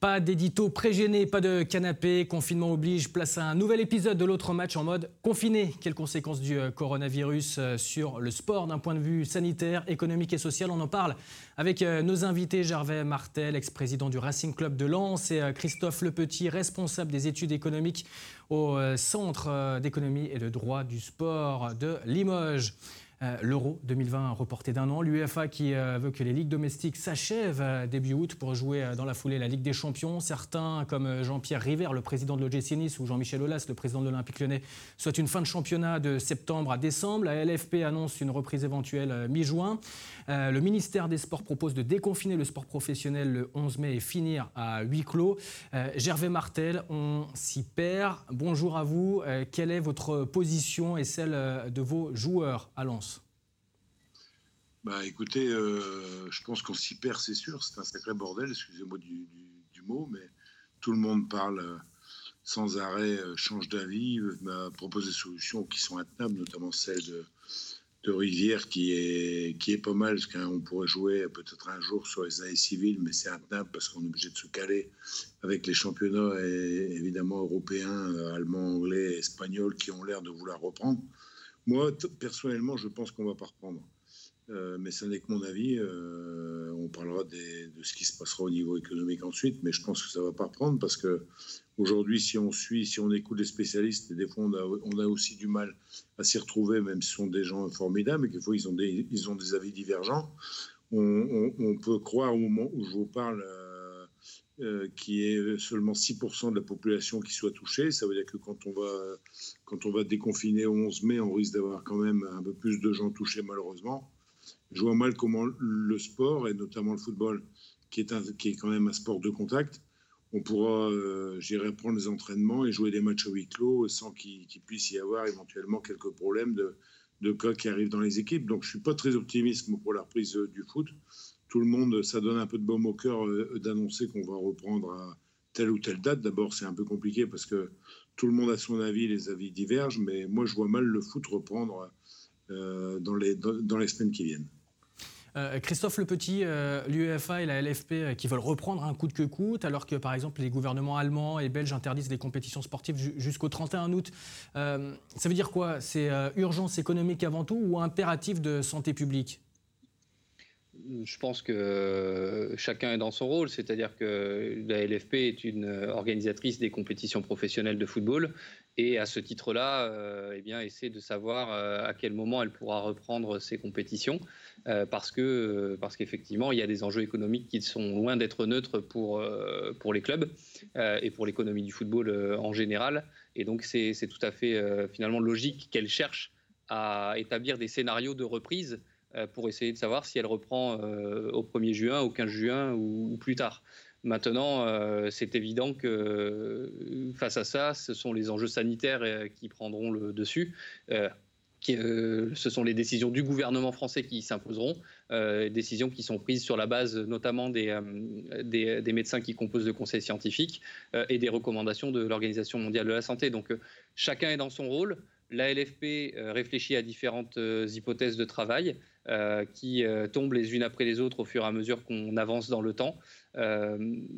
Pas d'édito pré-gêné, pas de canapé, confinement oblige, place à un nouvel épisode de l'autre match en mode confiné. Quelles conséquences du euh, coronavirus euh, sur le sport d'un point de vue sanitaire, économique et social? On en parle avec euh, nos invités Gervais Martel, ex-président du Racing Club de Lens, et Christophe Lepetit, responsable des études économiques au Centre d'économie et de droit du sport de Limoges. Euh, L'Euro 2020 reporté d'un an. L'UEFA qui euh, veut que les ligues domestiques s'achèvent euh, début août pour jouer dans la foulée la Ligue des Champions. Certains, comme Jean-Pierre River, le président de l'OGC Nice, ou Jean-Michel Aulas, le président de l'Olympique lyonnais, souhaitent une fin de championnat de septembre à décembre. La LFP annonce une reprise éventuelle mi-juin. Le ministère des Sports propose de déconfiner le sport professionnel le 11 mai et finir à huis clos. Gervais Martel, on s'y perd. Bonjour à vous. Quelle est votre position et celle de vos joueurs à Lens? Bah écoutez, euh, je pense qu'on s'y perd, c'est sûr. C'est un sacré bordel, excusez-moi du, mot, mais tout le monde parle euh, sans arrêt, euh, change d'avis, m'a proposé des solutions qui sont intenables, notamment celle de, Rivière qui est, qui est pas mal, parce qu'on pourrait jouer peut-être un jour sur les années civiles, mais c'est intenable parce qu'on est obligé de se caler avec les championnats évidemment européens, allemands, anglais, espagnols qui ont l'air de vouloir reprendre. Moi, personnellement, je pense qu'on va pas reprendre. Euh, mais ce n'est que mon avis. Euh, on parlera de ce qui se passera au niveau économique ensuite, mais je pense que ça ne va pas reprendre parce que aujourd'hui, si on suit, si on écoute les spécialistes, et des fois on a, aussi du mal à s'y retrouver, même si ce sont des gens formidables, et qu'il faut ils ont des, avis divergents. On, peut croire au moment où je vous parle. Euh, qui est seulement 6% de la population qui soit touchée. Ça veut dire que quand on va, quand on va déconfiner au 11 mai, on risque d'avoir quand même un peu plus de gens touchés malheureusement je vois mal comment le sport, et notamment le football, qui est, quand même un sport de contact, on pourra, euh, prendre les entraînements et jouer des matchs à huis clos sans qu'il puisse y avoir éventuellement quelques problèmes de, de, cas qui arrivent dans les équipes. Donc je suis pas très optimiste pour la reprise euh, du foot. Tout le monde, ça donne un peu de baume au cœur euh, d'annoncer qu'on va reprendre à telle ou telle date. D'abord, c'est un peu compliqué parce que tout le monde a son avis, les avis divergent, mais moi je vois mal le foot reprendre dans, les, dans les semaines qui viennent. Euh, Christophe Le Petit, euh, l'UEFA et la LFP euh, qui veulent reprendre un coup de que coûte, alors que par exemple les gouvernements allemands et belges interdisent les compétitions sportives jusqu'au 31 août. ça veut dire quoi? C'est urgence économique avant tout ou impératif de santé publique? Je pense que chacun est dans son rôle, c'est-à-dire que la LFP est une organisatrice des compétitions professionnelles de football et à ce titre-là, eh bien, essaie de savoir à quel moment elle pourra reprendre ses compétitions. Euh, parce que euh, parce qu'effectivement, il y a des enjeux économiques qui sont loin d'être neutres pour, euh, pour les clubs et pour l'économie du football en général. Et donc, c'est tout à fait finalement logique qu'elle cherche à établir des scénarios de reprise pour essayer de savoir si elle reprend au 1er juin, au 15 juin ou, plus tard. Maintenant, c'est évident que face à ça, ce sont les enjeux sanitaires qui prendront le dessus. Euh, ce sont les décisions du gouvernement français qui s'imposeront, euh, décisions qui sont prises sur la base notamment des, euh, des, médecins qui composent le conseil scientifique et des recommandations de l'Organisation mondiale de la santé. Donc chacun est dans son rôle. La LFP réfléchit à différentes hypothèses de travail qui tombent les unes après les autres au fur et à mesure qu'on avance dans le temps. Euh,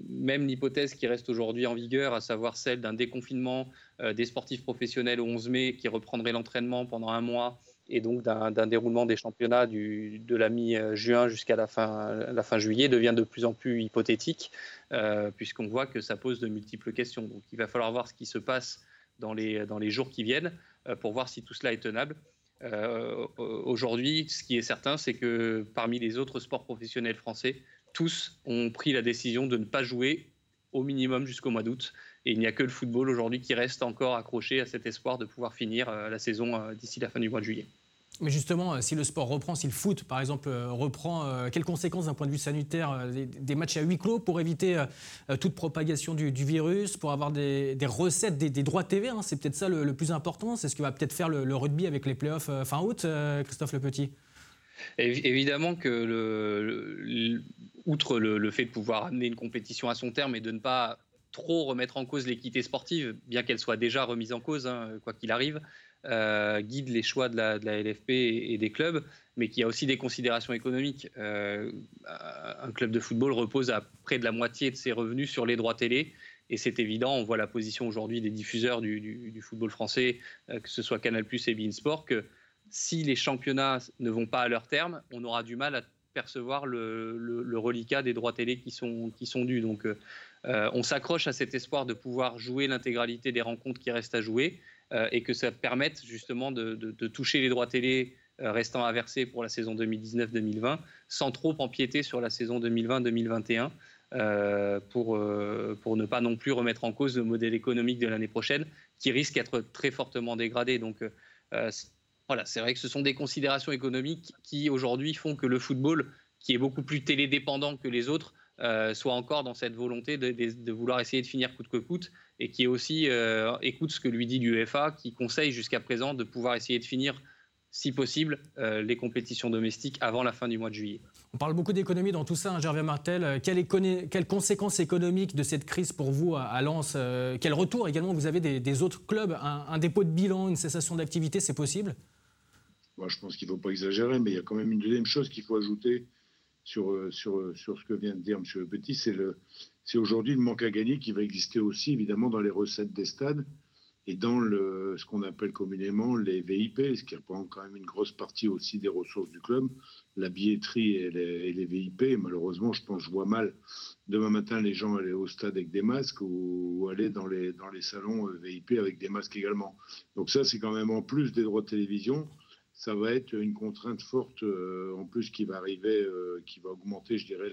même l'hypothèse qui reste aujourd'hui en vigueur, à savoir celle d'un déconfinement euh, des sportifs professionnels au 11 mai qui reprendrait l'entraînement pendant un mois et donc d'un déroulement des championnats de la mi-juin jusqu'à la fin, juillet devient de plus en plus hypothétique, euh, puisqu'on voit que ça pose de multiples questions. Donc il va falloir voir ce qui se passe dans les jours qui viennent pour voir si tout cela est tenable. Aujourd'hui, ce qui est certain, c'est que parmi les autres sports professionnels français, tous ont pris la décision de ne pas jouer au minimum jusqu'au mois d'août. Et il n'y a que le football aujourd'hui qui reste encore accroché à cet espoir de pouvoir finir euh, la saison euh, d'ici la fin du mois de juillet. Mais justement, euh, si le sport reprend, si le foot, par exemple, reprend, quelles conséquences d'un point de vue sanitaire des, matchs à huis clos pour éviter toute propagation du, virus, pour avoir des, recettes, des, droits TV hein, C'est peut-être ça le, plus important. C'est ce que va peut-être faire le, rugby avec les playoffs fin août, Christophe Le Petit? Évidemment que, outre le, fait de pouvoir amener une compétition à son terme et de ne pas trop remettre en cause l'équité sportive, bien qu'elle soit déjà remise en cause, hein, quoi qu'il arrive, guide les choix de la, LFP et, des clubs, mais qui a aussi des considérations économiques. un club de football repose à près de la moitié de ses revenus sur les droits télé. Et c'est évident, on voit la position aujourd'hui des diffuseurs du, football français, que ce soit Canal Plus et Beansport, que si les championnats ne vont pas à leur terme, on aura du mal à percevoir le, reliquat des droits télé qui sont, qui sont dus. Donc, euh, on s'accroche à cet espoir de pouvoir jouer l'intégralité des rencontres qui restent à jouer euh, et que ça permette justement de, toucher les droits télé euh, restant à verser pour la saison 2019-2020 sans trop empiéter sur la saison 2020-2021 pour, pour ne pas non plus remettre en cause le modèle économique de l'année prochaine qui risque d'être très fortement dégradé. Donc, voilà, c'est vrai que ce sont des considérations économiques qui aujourd'hui font que le football, qui est beaucoup plus télédépendant que les autres, euh, soit encore dans cette volonté de, vouloir essayer de finir coûte que coûte et qui aussi euh, écoute ce que lui dit l'UEFA, qui conseille jusqu'à présent de pouvoir essayer de finir, si possible, euh, les compétitions domestiques avant la fin du mois de juillet. On parle beaucoup d'économie dans tout ça, hein, Gervais Martel. Quelles, conséquences économiques de cette crise pour vous à, Lens Quel retour également vous avez des, autres clubs un, dépôt de bilan, une cessation d'activité, c'est possible? Je pense qu'il ne faut pas exagérer, mais il y a quand même une deuxième chose qu'il faut ajouter sur, euh, euh, sur ce que vient de dire M. Petit, c'est, aujourd'hui le manque à gagner qui va exister aussi, évidemment, dans les recettes des stades et dans ce qu'on appelle communément les VIP, ce qui reprend quand même une grosse partie aussi des ressources du club, la billetterie et les, VIP. malheureusement, je pense, je vois mal demain matin les gens aller au stade avec des masques ou, aller dans les, dans les salons euh, VIP avec des masques également. Donc ça, c'est quand même en plus des droits de télévision ça va être une contrainte forte euh, en plus qui va arriver, euh, qui va augmenter, je dirais,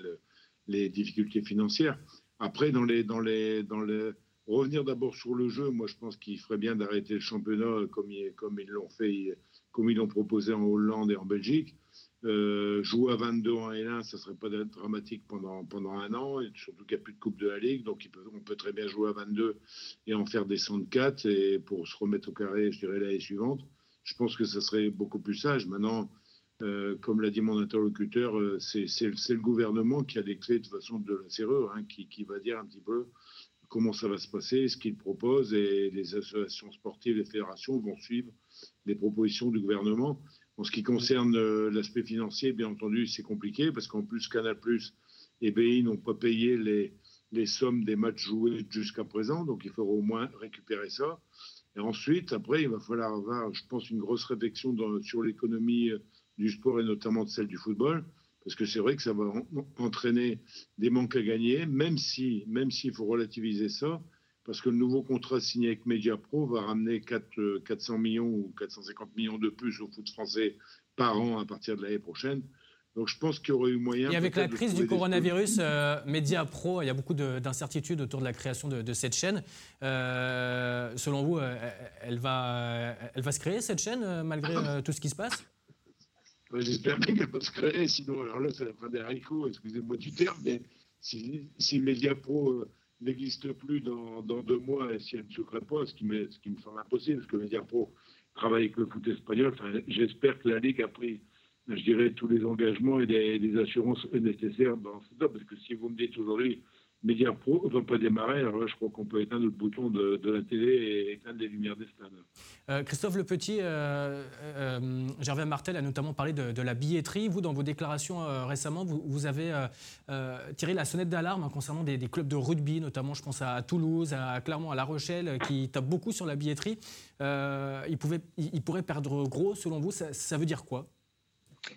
les difficultés financières. Après, dans les, dans les, dans les, revenir d'abord sur le jeu, moi je pense qu'il ferait bien d'arrêter le championnat comme, comme ils l'ont fait, comme ils l'ont proposé en Hollande et en Belgique. Euh, jouer à 22 en L1, ça serait pas dramatique pendant, pendant un an, et surtout qu'il n'y a plus de Coupe de la Ligue, donc on peut très bien jouer à 22 et en faire descendre 4 et pour se remettre au carré, je dirais l'année suivante je pense que ça serait beaucoup plus sage. Maintenant, euh, comme l'a dit mon interlocuteur, euh, c'est le gouvernement qui a les clés de façon de la serrure, hein, qui, va dire un petit peu comment ça va se passer, ce qu'il propose, et les associations sportives, les fédérations vont suivre les propositions du gouvernement. En ce qui concerne euh, l'aspect financier, bien entendu, c'est compliqué parce qu'en plus, Canal et BI n'ont pas payé les, les sommes des matchs joués jusqu'à présent, donc il faudra au moins récupérer ça. Ensuite, après, il va falloir avoir, je pense, une grosse réflexion sur l'économie euh, du sport et notamment de celle du football, parce que c'est vrai que ça va entraîner des manques à gagner, même si, même s'il faut relativiser ça, parce que le nouveau contrat signé avec Mediapro va ramener 4, 400 euh, millions ou 450 millions de plus au foot français par an à partir de l'année prochaine. Donc je pense qu'il y aurait eu moyen. Et avec la crise du coronavirus, euh, Média Pro, il y a beaucoup d'incertitudes autour de la création de, cette chaîne. Euh, selon vous, euh, elle va, elle va se créer cette chaîne malgré tout ce qui se passe? J'espère bien qu'elle va se créer, sinon, alors là, c'est la fin des haricots, excusez-moi du terme, mais si, si Média Pro n'existe plus dans, deux mois et si elle ne se crée pas, ce qui me, ce qui me semble impossible, parce que Média Pro travaille avec le foot espagnol, j'espère que la Ligue a pris je dirais, tous les engagements et les, assurances nécessaires dans ce Parce que si vous me dites aujourd'hui, Média Pro va pas démarrer, alors là, je crois qu'on peut éteindre le bouton de, la télé et éteindre les lumières des stades. Euh, Christophe Le Petit, euh, euh, Gervais Martel a notamment parlé de, la billetterie. Vous, dans vos déclarations récemment, vous, avez tiré la sonnette d'alarme hein, concernant des, clubs de rugby, notamment, je pense à, Toulouse, à Clermont, à La Rochelle, qui tapent beaucoup sur la billetterie. ils, pouvaient, ils, pourraient perdre gros, selon vous. ça veut dire quoi?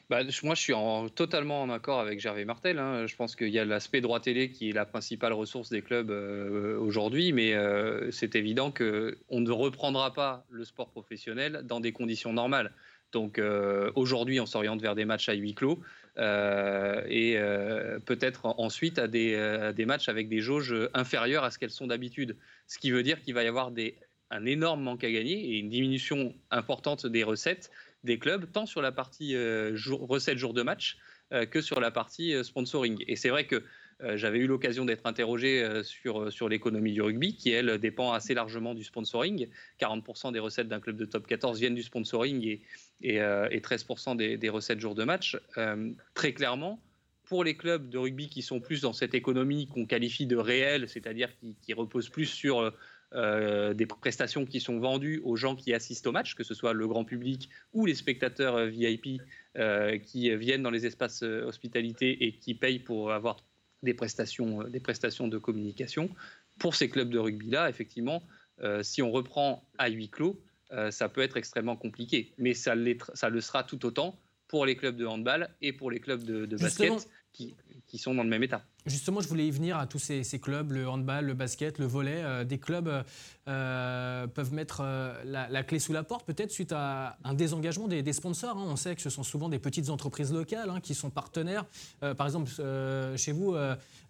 Bah, moi, je suis en, totalement en accord avec Gervais Martel. Hein. Je pense qu'il y a l'aspect droit télé qui est la principale ressource des clubs euh, aujourd'hui, mais euh, c'est évident qu'on ne reprendra pas le sport professionnel dans des conditions normales. Donc euh, aujourd'hui, on s'oriente vers des matchs à huis clos et peut-être ensuite à des, matchs avec des jauges inférieures à ce qu'elles sont d'habitude. Ce qui veut dire qu'il va y avoir un énorme manque à gagner et une diminution importante des recettes des clubs, tant sur la partie euh, recette jour de match euh, que sur la partie euh, sponsoring. Et c'est vrai que j'avais eu l'occasion d'être interrogé sur, sur l'économie du rugby, qui, elle, dépend assez largement du sponsoring. 40% des recettes d'un club de top 14 viennent du sponsoring et, et, 13% des, recettes jour de match. très clairement, pour les clubs de rugby qui sont plus dans cette économie qu'on qualifie de réelle, c'est-à-dire qui, qui repose plus sur des prestations qui sont vendues aux gens qui assistent au match, que ce soit le grand public ou les spectateurs VIP qui viennent dans les espaces hospitalités et qui payent pour avoir des prestations, des prestations de communication. Pour ces clubs de rugby-là, effectivement, si on reprend à huis clos, ça peut être extrêmement compliqué. Mais ça, ça le sera tout autant pour les clubs de handball et pour les clubs de, basket qui, qui, sont dans le même état. Justement, je voulais y venir à tous ces, clubs, le handball, le basket, le volet. Euh, des clubs euh, peuvent mettre euh, la, clé sous la porte, peut-être suite à un désengagement des, sponsors. Hein. On sait que ce sont souvent des petites entreprises locales hein, qui sont partenaires. par exemple, chez vous,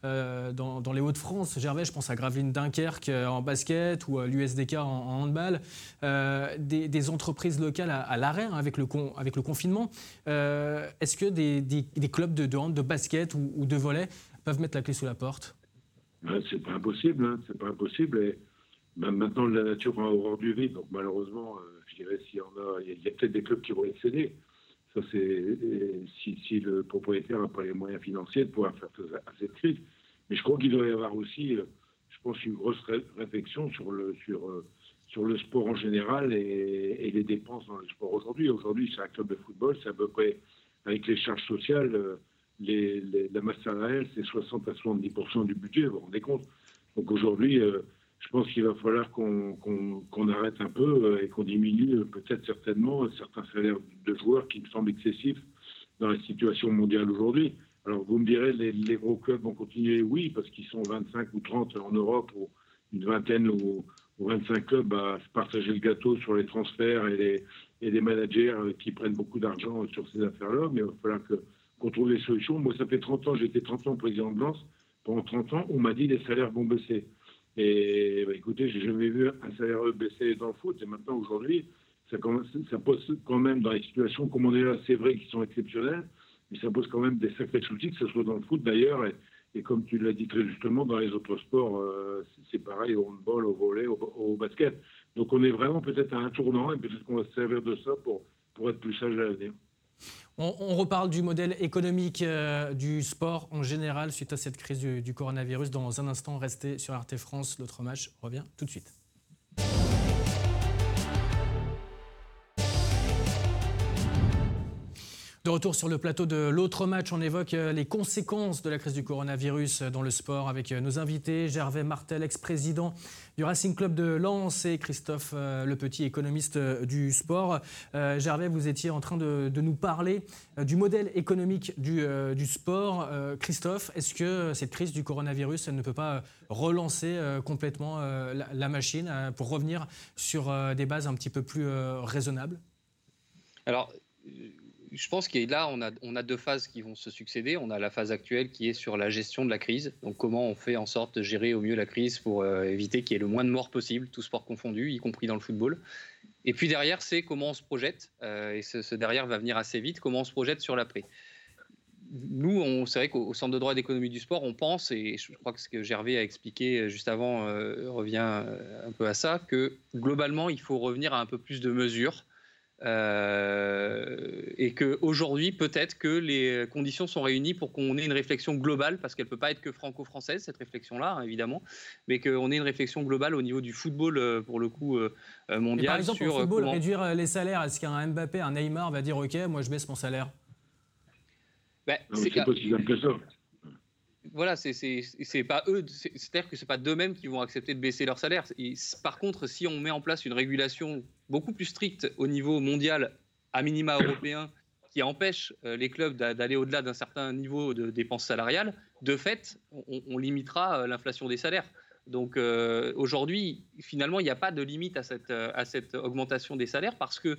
dans, les Hauts-de-France, Gervais, je pense à Gravelines Dunkerque en basket ou à l'USDK en, handball. Des, entreprises locales à, l'arrêt hein, avec, le avec le confinement. Est-ce que des, clubs de, de, de basket ou, ou de volet peuvent mettre la clé sous la porte C'est pas impossible, hein, c'est pas impossible. Et maintenant, la nature a horreur du vide, donc malheureusement, euh, je dirais s'il y a, il y a, peut-être des clubs qui vont cédés. Ça, c'est si, le propriétaire n'a pas les moyens financiers de pouvoir faire face à cette crise. Mais je crois qu'il doit y avoir aussi, euh, je pense, une grosse réflexion sur le sur euh, sur le sport en général et, et les dépenses dans le sport aujourd'hui. Aujourd'hui, c'est un club de football, c'est à peu près avec les charges sociales la masse salariale, c'est 60 à 70% du budget, vous vous rendez compte? Donc aujourd'hui, euh, je pense qu'il va falloir qu'on arrête un peu euh, et qu'on diminue euh, peut-être certainement certains salaires de joueurs qui me semblent excessifs dans la situation mondiale aujourd'hui. Alors vous me direz, les, gros clubs vont continuer, oui, parce qu'ils sont 25 ou 30 en Europe, ou une vingtaine ou, 25 clubs à partager le gâteau sur les transferts et les, et les managers qui prennent beaucoup d'argent sur ces affaires-là, mais il va falloir que qu'on trouve des solutions. Moi, ça fait 30 ans, j'étais 30 ans président de Lens. Pendant 30 ans, on m'a dit les salaires vont baisser. Et bah, écoutez, j'ai jamais vu un salaire baisser dans le foot. Et maintenant, aujourd'hui, ça, ça, pose quand même dans les situations comme on est là, c'est vrai qu'ils sont exceptionnels, mais ça pose quand même des sacrés soucis, que ce soit dans le foot d'ailleurs. Et, comme tu l'as dit très justement, dans les autres sports, euh, c'est pareil, au handball, au volley, au, basket. Donc on est vraiment peut-être à un tournant et peut-être qu'on va se servir de ça pour, pour être plus sage à l'avenir. On, reparle du modèle économique euh, du sport en général suite à cette crise du, du coronavirus. Dans un instant, restez sur Arte France. L'autre match revient tout de suite. De retour sur le plateau de l'autre match, on évoque euh, les conséquences de la crise du coronavirus dans le sport avec euh, nos invités, Gervais Martel, ex-président du Racing Club de Lens et Christophe euh, Le Petit, économiste du sport. Gervais, vous étiez en train de, nous parler du modèle économique du, sport. Christophe, est-ce que cette crise du coronavirus ne peut pas relancer complètement la, machine pour revenir sur des bases un petit peu plus raisonnables? Alors, je pense que là, on a, on a deux phases qui vont se succéder. On a la phase actuelle qui est sur la gestion de la crise. Donc, comment on fait en sorte de gérer au mieux la crise pour euh, éviter qu'il y ait le moins de morts possible, tout sport confondu, y compris dans le football. Et puis derrière, c'est comment on se projette. Euh, et ce, derrière va venir assez vite, comment on se projette sur l'après. Nous, c'est vrai qu'au Centre de droit d'économie du sport, on pense, et je crois que ce que Gervais a expliqué juste avant euh, revient un peu à ça, que globalement, il faut revenir à un peu plus de mesures euh, et qu'aujourd'hui, peut-être que les conditions sont réunies pour qu'on ait une réflexion globale, parce qu'elle ne peut pas être que franco-française, cette réflexion-là, hein, évidemment, mais qu'on ait une réflexion globale au niveau du football, euh, pour le coup, euh, mondial. par exemple, sur, football, réduire les salaires, est-ce qu'un Mbappé, un Neymar va dire OK, moi je baisse mon salaire? Ben, C'est pas si simple que ça voilà, c'est pas eux, c'est-à-dire que c'est pas d'eux-mêmes qui vont accepter de baisser leur salaire. par contre, si on met en place une régulation beaucoup plus stricte au niveau mondial, à minima européen, qui empêche euh, les clubs d'aller au-delà d'un certain niveau de dépenses salariales, de fait, on, limitera euh, l'inflation des salaires. Donc euh, aujourd'hui, finalement, il n'y a pas de limite à cette augmentation des salaires parce que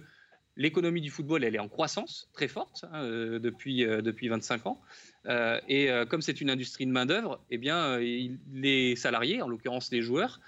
l'économie du football, elle est en croissance très forte hein, depuis, depuis 25 ans. Euh, et euh, comme c'est une industrie de main-d'œuvre, eh bien, euh, les salariés, en l'occurrence les joueurs,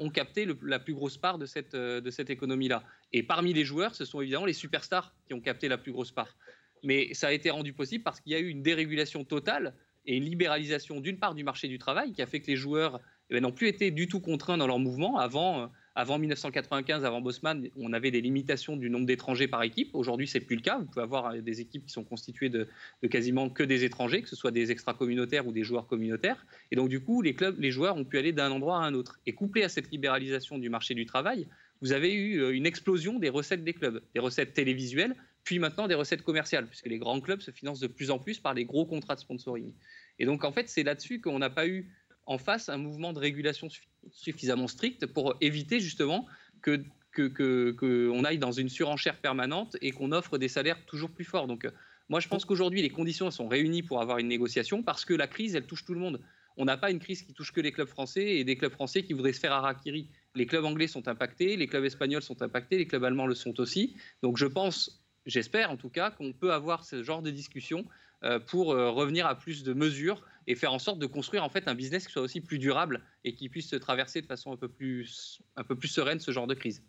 ont capté la plus grosse part de cette, de cette économie-là. Et parmi les joueurs, ce sont évidemment les superstars qui ont capté la plus grosse part. Mais ça a été rendu possible parce qu'il y a eu une dérégulation totale et une libéralisation d'une part du marché du travail qui a fait que les joueurs eh n'ont plus été du tout contraints dans leur mouvement. Avant, Avant 1995, avant Bosman, on avait des limitations du nombre d'étrangers par équipe. Aujourd'hui, c'est plus le cas. Vous pouvez avoir des équipes qui sont constituées de, quasiment que des étrangers, que ce soit des extra-communautaires ou des joueurs communautaires. Et donc, du coup, les clubs, les joueurs ont pu aller d'un endroit à un autre. Et couplé à cette libéralisation du marché du travail, vous avez eu euh, une explosion des recettes des clubs, des recettes télévisuelles, puis maintenant des recettes commerciales, puisque les grands clubs se financent de plus en plus par les gros contrats de sponsoring. Et donc, en fait, c'est là-dessus qu'on n'a pas eu en face un mouvement de régulation suffisamment strict pour éviter justement que qu'on aille dans une surenchère permanente et qu'on offre des salaires toujours plus forts. Donc, euh, moi, je pense qu'aujourd'hui, les conditions sont réunies pour avoir une négociation parce que la crise, elle touche tout le monde. On n'a pas une crise qui touche que les clubs français et des clubs français qui voudraient se faire harakiri. Les clubs anglais sont impactés, les clubs espagnols sont impactés, les clubs allemands le sont aussi. Donc, je pense, j'espère en tout cas, qu'on peut avoir ce genre de discussion euh, pour euh, revenir à plus de mesures et faire en sorte de construire en fait un business qui soit aussi plus durable et qui puisse se traverser de façon un peu plus, un peu plus sereine ce genre de crise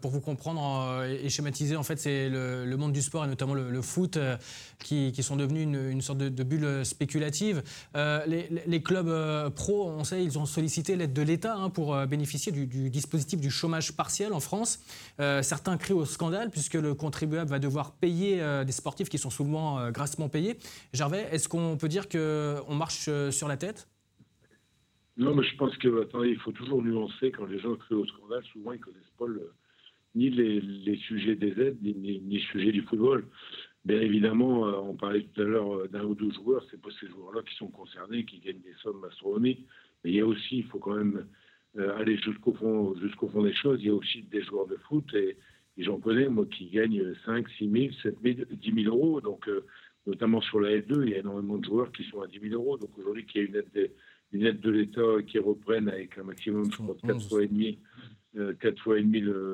pour vous comprendre euh, et schématiser, en fait, c'est le, monde du sport et notamment le, foot euh, qui, sont devenus une, sorte de, bulle spéculative. Euh, les, clubs pro, on sait, ils ont sollicité l'aide de l'État hein, pour bénéficier du, dispositif du chômage partiel en France. certains crient au scandale puisque le contribuable va devoir payer des sportifs qui sont souvent grassement payés. Gervais, est-ce qu'on peut dire qu'on marche sur la tête? Non, mais je pense que attendez, il faut toujours nuancer quand les gens crient au scandale. Souvent, ils connaissent pas ni les, sujets des aides, ni, les sujets du football. Bien évidemment, euh, on parlait tout à l'heure euh, d'un ou deux joueurs, c'est pas ces joueurs-là qui sont concernés, qui gagnent des sommes astronomiques. Mais il y a aussi, il faut quand même euh, aller jusqu'au fond, jusqu'au fond des choses. Il y a aussi des joueurs de foot et, j'en connais, moi, qui gagnent 5, 6 000, 7 000, 10 000 euros. Donc, notamment sur la L2, il y a énormément de joueurs qui sont à 10 000 euros. Donc aujourd'hui, qu'il y ait une aide une aide de l'État qui reprenne avec un maximum, je crois, 4 fois et demi, euh, quatre fois et demi le,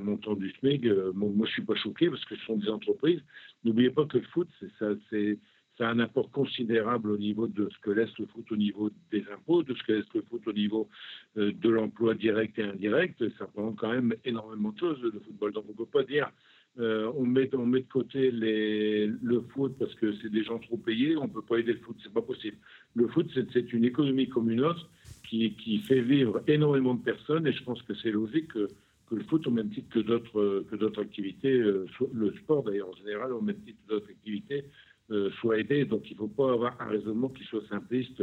montant du SMIC. Euh, moi, je ne suis pas choqué parce que ce sont des entreprises. N'oubliez pas que le foot, c'est ça, c'est ça a un apport considérable au niveau de ce que laisse le foot au niveau des impôts, de ce que laisse le foot au niveau euh, de l'emploi direct et indirect. Ça prend quand même énormément de choses, le football. Donc on ne peut pas dire euh, on, met, on met de côté le foot parce que c'est des gens trop payés, on ne peut pas aider le foot, c'est pas possible. Le foot, c'est une économie comme une autre qui, qui, fait vivre énormément de personnes et je pense que c'est logique que, le foot, au même titre que d'autres que d'autres activités, euh, le sport d'ailleurs en général, au même titre que d'autres activités, euh, soit aidé. Donc il ne faut pas avoir un raisonnement qui soit simpliste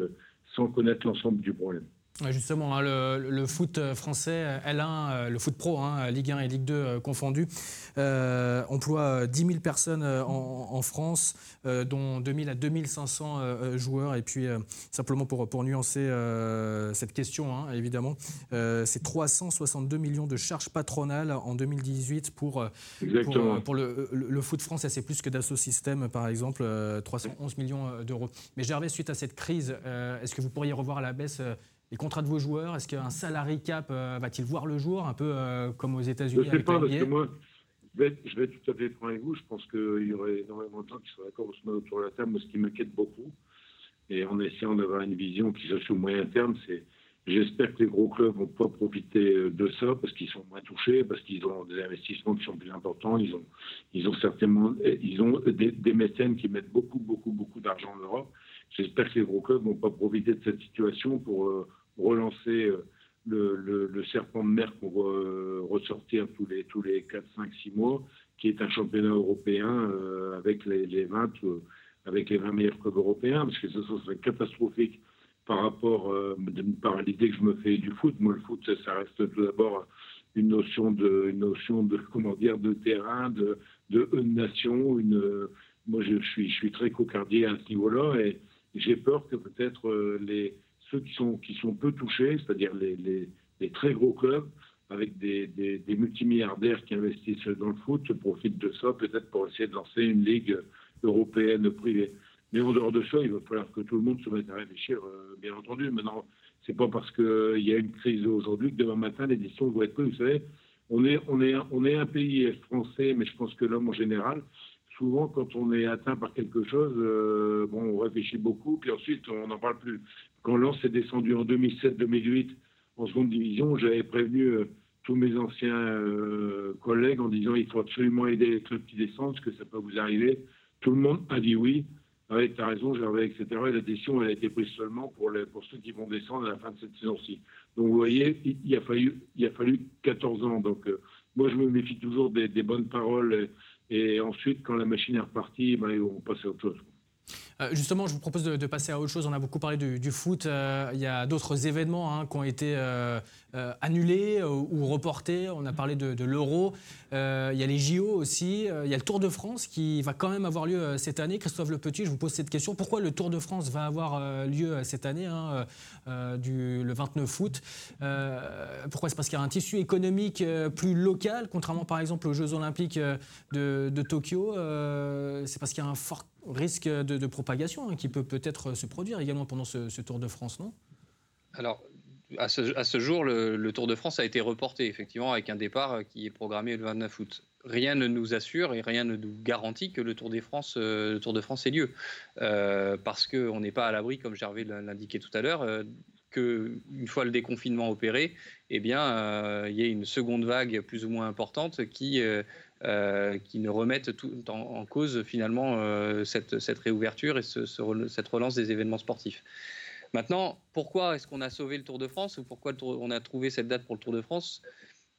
sans connaître l'ensemble du problème. Justement, hein, le, foot français, L1, euh, le foot pro, hein, Ligue 1 et Ligue 2 euh, confondus, euh, emploie 10 000 personnes en, France, dont 2000 à 2500 joueurs. Et puis, simplement pour, pour nuancer cette question, hein, évidemment, c'est 362 millions de charges patronales en 2018 pour, pour, le, foot français. C'est plus que Dassault Systèmes, par exemple, 311 millions d'euros. Mais Gervais, suite à cette crise, est-ce que vous pourriez revoir à la baisse les contrats de vos joueurs Est-ce qu'un salary cap euh, va-t-il voir le jour, un peu euh, comme aux États-Unis Je ne sais pas, parce que moi, je vais, être tout à fait franc avec vous. Je pense qu'il y aurait énormément de gens qui seraient d'accord se autour de la table. Moi, ce qui m'inquiète beaucoup, et en essayant d'avoir une vision qui soit sur moyen terme, c'est J'espère que les gros clubs vont pas profiter euh, de ça parce qu'ils sont moins touchés, parce qu'ils ont des investissements qui sont plus importants. Ils ont, ils ont certainement, ils ont des, des mécènes qui mettent beaucoup, beaucoup, beaucoup d'argent en Europe. J'espère que les gros clubs vont pas profiter de cette situation pour relancer euh, le, serpent de mer qu'on va euh, ressortir tous les, tous les 4, 5, 6 mois, qui est un championnat européen euh, avec les, 20 avec les 20 meilleurs clubs européens, parce que ce serait catastrophique par rapport par l'idée que je me fais du foot. Moi, le foot, ça, reste tout d'abord une notion de, une notion de, comment dire, de terrain, de, de nation. Une, moi, je, suis, je suis très cocardier à ce niveau-là et j'ai peur que peut-être les, ceux qui sont, qui sont peu touchés, c'est-à-dire les, les, très gros clubs, avec des, des, multimilliardaires qui investissent dans le foot, profitent de ça peut-être pour essayer de lancer une ligue européenne privée. Mais en dehors de ça, il va falloir que tout le monde se mette à réfléchir, euh, bien entendu. Maintenant, c'est pas parce qu'il euh, y a une crise aujourd'hui que demain matin, les décisions vont être prises. Vous savez, on est, on, est, on est un pays français, mais je pense que l'homme en général, souvent, quand on est atteint par quelque chose, euh, bon, on réfléchit beaucoup, puis ensuite, on n'en parle plus. Quand Lens est descendu en 2007-2008 en seconde division, j'avais prévenu euh, tous mes anciens euh, collègues en disant il faut absolument aider les clubs qui descendent, parce que ça peut vous arriver. Tout le monde a dit oui. Ah oui, tu as raison, Gervais, etc. Et la décision, a été prise seulement pour, ceux qui vont descendre à la fin de cette saison-ci. Donc, vous voyez, il, a, fallu, il a fallu 14 ans. Donc, moi, je me méfie toujours des, bonnes paroles. Ensuite, quand la machine est repartie, ben, on passe à autre chose. Euh, justement, je vous propose de, passer à autre chose. On a beaucoup parlé du, foot. Euh, il y a d'autres événements hein, qui ont été euh, annulés ou reportés. On a parlé de, l'Euro. il y a les JO aussi. il y a le Tour de France qui va quand même avoir lieu cette année. Christophe Le Petit, je vous pose cette question. Pourquoi le Tour de France va avoir lieu cette année, hein, le 29 août? Pourquoi? C'est parce qu'il y a un tissu économique plus local, contrairement par exemple aux Jeux Olympiques de Tokyo. C'est parce qu'il y a un fort risque de, propagation hein, qui peut peut-être se produire également pendant ce, Tour de France, non? Alors, à ce, jour, le, Tour de France a été reporté, effectivement, avec un départ qui est programmé le 29 août. Rien ne nous assure et rien ne nous garantit que le Tour, de France, euh, le Tour de France ait lieu. Euh, parce qu'on n'est pas à l'abri, comme Gervais l'indiquait tout à l'heure, euh, qu'une fois le déconfinement opéré, eh bien, il y ait une seconde vague plus ou moins importante qui euh, qui ne remettent tout en, cause finalement euh, cette, réouverture et cette relance des événements sportifs. Maintenant, pourquoi est-ce qu'on a sauvé le Tour de France ou pourquoi on a trouvé cette date pour le Tour de France?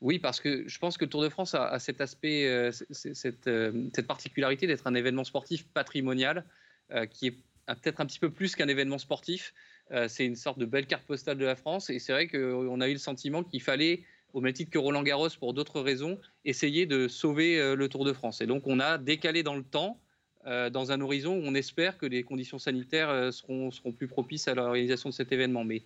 Oui, parce que je pense que le Tour de France a, cet aspect, euh, cette, particularité d'être un événement sportif patrimonial qui est peut-être un petit peu plus qu'un événement sportif. c'est une sorte de belle carte postale de la France et c'est vrai qu'on a eu le sentiment qu'il fallait au même titre que Roland Garros pour d'autres raisons, essayer de sauver euh, le Tour de France. Et donc on a décalé dans le temps, euh, dans un horizon où on espère que les conditions sanitaires euh, seront, seront plus propices à l'organisation de cet événement. Mais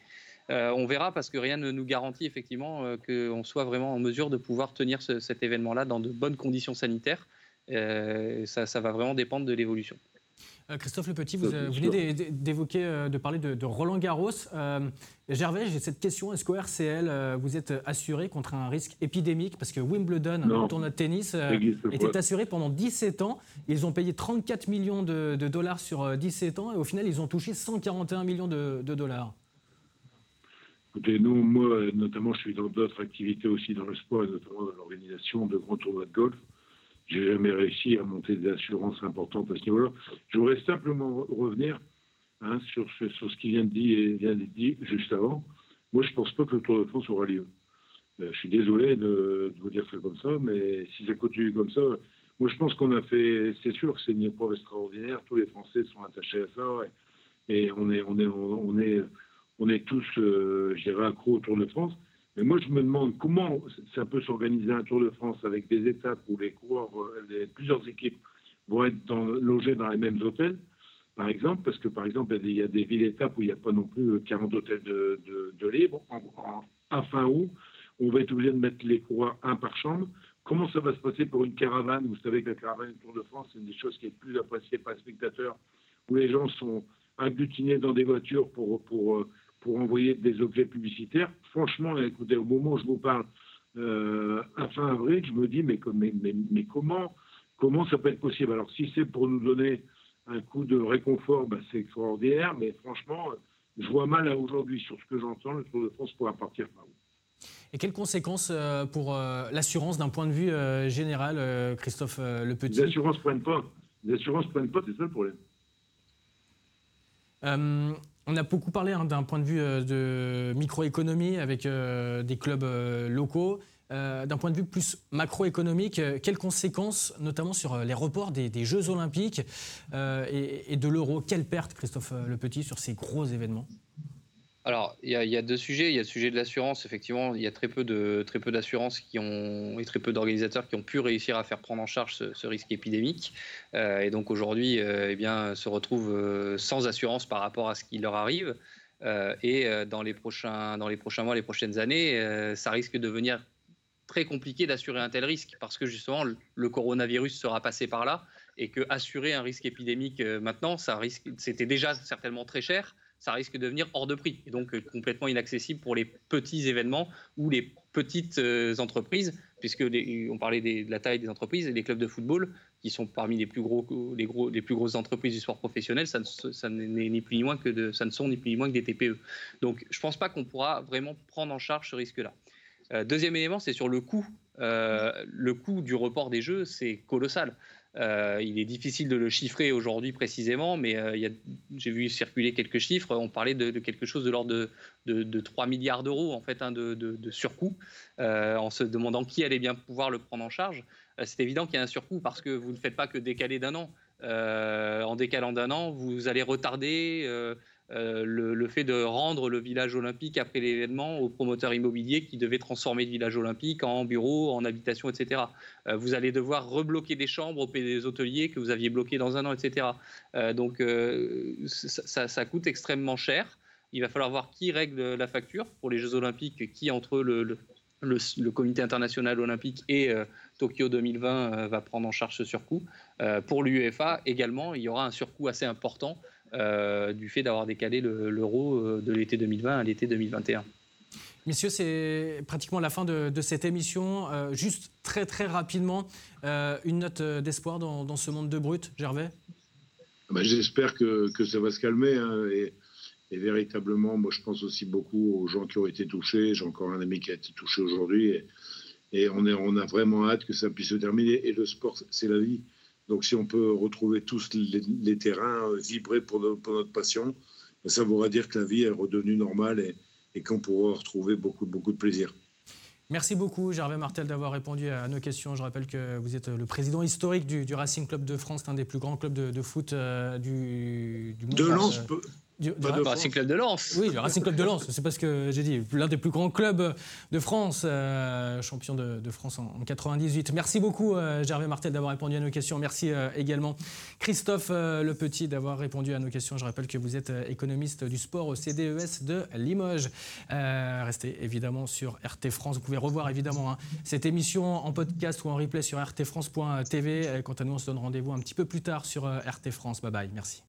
on verra parce que rien ne nous garantit effectivement qu'on soit vraiment en mesure de pouvoir tenir cet événement-là dans de bonnes conditions sanitaires. Ça va vraiment dépendre de l'évolution. Euh, Christophe Le Petit, vous, venez d'évoquer, euh, de parler de, Roland Garros. Euh, Gervais, j'ai cette question. Est-ce qu'au RCL, vous êtes assuré contre un risque épidémique? Parce que Wimbledon, un tournoi de tennis, était assuré pendant 17 ans. Ils ont payé 34 millions de, dollars sur 17 ans et au final, ils ont touché 141 millions de, dollars. Écoutez, nous, moi, notamment, je suis dans d'autres activités aussi dans le sport, et notamment dans l'organisation de grands tournois de golf. J'ai jamais réussi à monter des assurances importantes à ce niveau-là. Je voudrais simplement revenir hein, sur, ce, sur, ce qui vient de dire, vient juste avant. Moi, je ne pense pas que le Tour de France aura lieu. Euh, je suis désolé de, vous dire ça comme ça, mais si ça continue comme ça, moi, je pense qu'on a fait. C'est sûr que c'est une épreuve extraordinaire. Tous les Français sont attachés à ça. Et, on, est, on, est, on, est, on est tous, euh, je dirais, accros au Tour de France. Mais moi, je me demande comment ça peut s'organiser un Tour de France avec des étapes où les coureurs, euh, plusieurs équipes vont être logées dans les mêmes hôtels, par exemple, parce que par exemple, il y a des, villes-étapes où il n'y a pas non plus 40 hôtels de, de, libre. à fin août, on va être obligé de mettre les coureurs un par chambre. Comment ça va se passer pour une caravane? Vous savez que la caravane du Tour de France, c'est une des choses qui est plus appréciée par les spectateurs, où les gens sont agglutinés dans des voitures pour, pour euh, pour envoyer des objets publicitaires. Franchement, écoutez, au moment où je vous parle, euh, à fin avril, je me dis, mais, mais, mais, comment, comment ça peut être possible? Alors, si c'est pour nous donner un coup de réconfort, bah, c'est extraordinaire, mais franchement, je vois mal aujourd'hui, sur ce que j'entends, le Tour de France pourra partir par où. Et quelles conséquences euh, pour euh, l'assurance d'un point de vue général, Christophe Le Petit? Les assurances ne prennent pas. Les assurances prennent pas, c'est ça le problème. On a beaucoup parlé hein, d'un point de vue euh, de microéconomie avec euh, des clubs euh, locaux. d'un point de vue plus macroéconomique, quelles conséquences, notamment sur les reports des, Jeux Olympiques et, de l'euro Quelle perte, Christophe Le Petit, sur ces gros événements? Alors, il y, a deux sujets. Il y a le sujet de l'assurance. Effectivement, il y a très peu de très peu d'assurances qui ont et très peu d'organisateurs qui ont pu réussir à faire prendre en charge ce, risque épidémique. Euh, et donc aujourd'hui, euh, eh bien, se retrouvent euh, sans assurance par rapport à ce qui leur arrive. et dans les prochains dans les prochains mois, les prochaines années, ça risque de devenir très compliqué d'assurer un tel risque parce que justement le coronavirus sera passé par là et que assurer un risque épidémique maintenant, ça c'était déjà certainement très cher ça risque de devenir hors de prix et donc euh, complètement inaccessible pour les petits événements ou les petites euh, entreprises, puisque on parlait de la taille des entreprises et les clubs de football qui sont parmi les plus gros, les plus grosses entreprises du sport professionnel, ça, n'est ni plus ni moins que ça ne sont ni plus ni moins que des TPE. Donc, je pense pas qu'on pourra vraiment prendre en charge ce risque-là. Euh, deuxième élément, c'est sur le coût. le coût du report des jeux, c'est colossal. Euh, il est difficile de le chiffrer aujourd'hui précisément, mais euh, j'ai vu circuler quelques chiffres. On parlait de, quelque chose de l'ordre de, 3 milliards d'euros en fait hein, de, surcoût, euh, en se demandant qui allait bien pouvoir le prendre en charge. C'est évident qu'il y a un surcoût parce que vous ne faites pas que décaler d'un an. en décalant d'un an, vous allez retarder euh, le, fait de rendre le village olympique après l'événement aux promoteurs immobiliers qui devaient transformer le village olympique en bureau, en habitation, etc. Euh, vous allez devoir rebloquer des chambres auprès des hôteliers que vous aviez bloqués dans un an, etc. Euh, donc ça, coûte extrêmement cher. Il va falloir voir qui règle la facture pour les Jeux olympiques, qui entre le, le comité international olympique et Tokyo 2020 va prendre en charge ce surcoût. pour l'UEFA également, il y aura un surcoût assez important euh, du fait d'avoir décalé l'euro euh, de l'été 2020 à l'été 2021. Messieurs, c'est pratiquement la fin de, cette émission. Euh, juste très très rapidement, une note d'espoir dans, ce monde de brut, Gervais? Ah bah, J'espère que, ça va se calmer. Hein, et, véritablement, moi je pense aussi beaucoup aux gens qui ont été touchés. J'ai encore un ami qui a été touché aujourd'hui. Et, on, on a vraiment hâte que ça puisse se terminer. Et le sport, c'est la vie. Donc si on peut retrouver tous les, terrains euh, vibrer pour, notre passion, ben, ça voudra dire que la vie est redevenue normale et, qu'on pourra retrouver beaucoup, beaucoup de plaisir. Merci beaucoup, Gervais Martel, d'avoir répondu à nos questions. Je rappelle que vous êtes le président historique du, Racing Club de France, un des plus grands clubs de, foot euh, du, monde. De Lens, du, Racing Club de Lens. Oui, le Racing Club de Lens, c'est parce que j'ai dit l'un des plus grands clubs de France, euh, champion de, France en, 98. Merci beaucoup euh, Gervais Martel d'avoir répondu à nos questions. Merci euh, également Christophe Le Petit d'avoir répondu à nos questions. Je rappelle que vous êtes économiste du sport au CDES de Limoges. restez évidemment sur RT France. Vous pouvez revoir évidemment hein, cette émission en podcast ou en replay sur rtfrance.tv. Quant à nous, on se donne rendez-vous un petit peu plus tard sur RT France. Bye bye. Merci.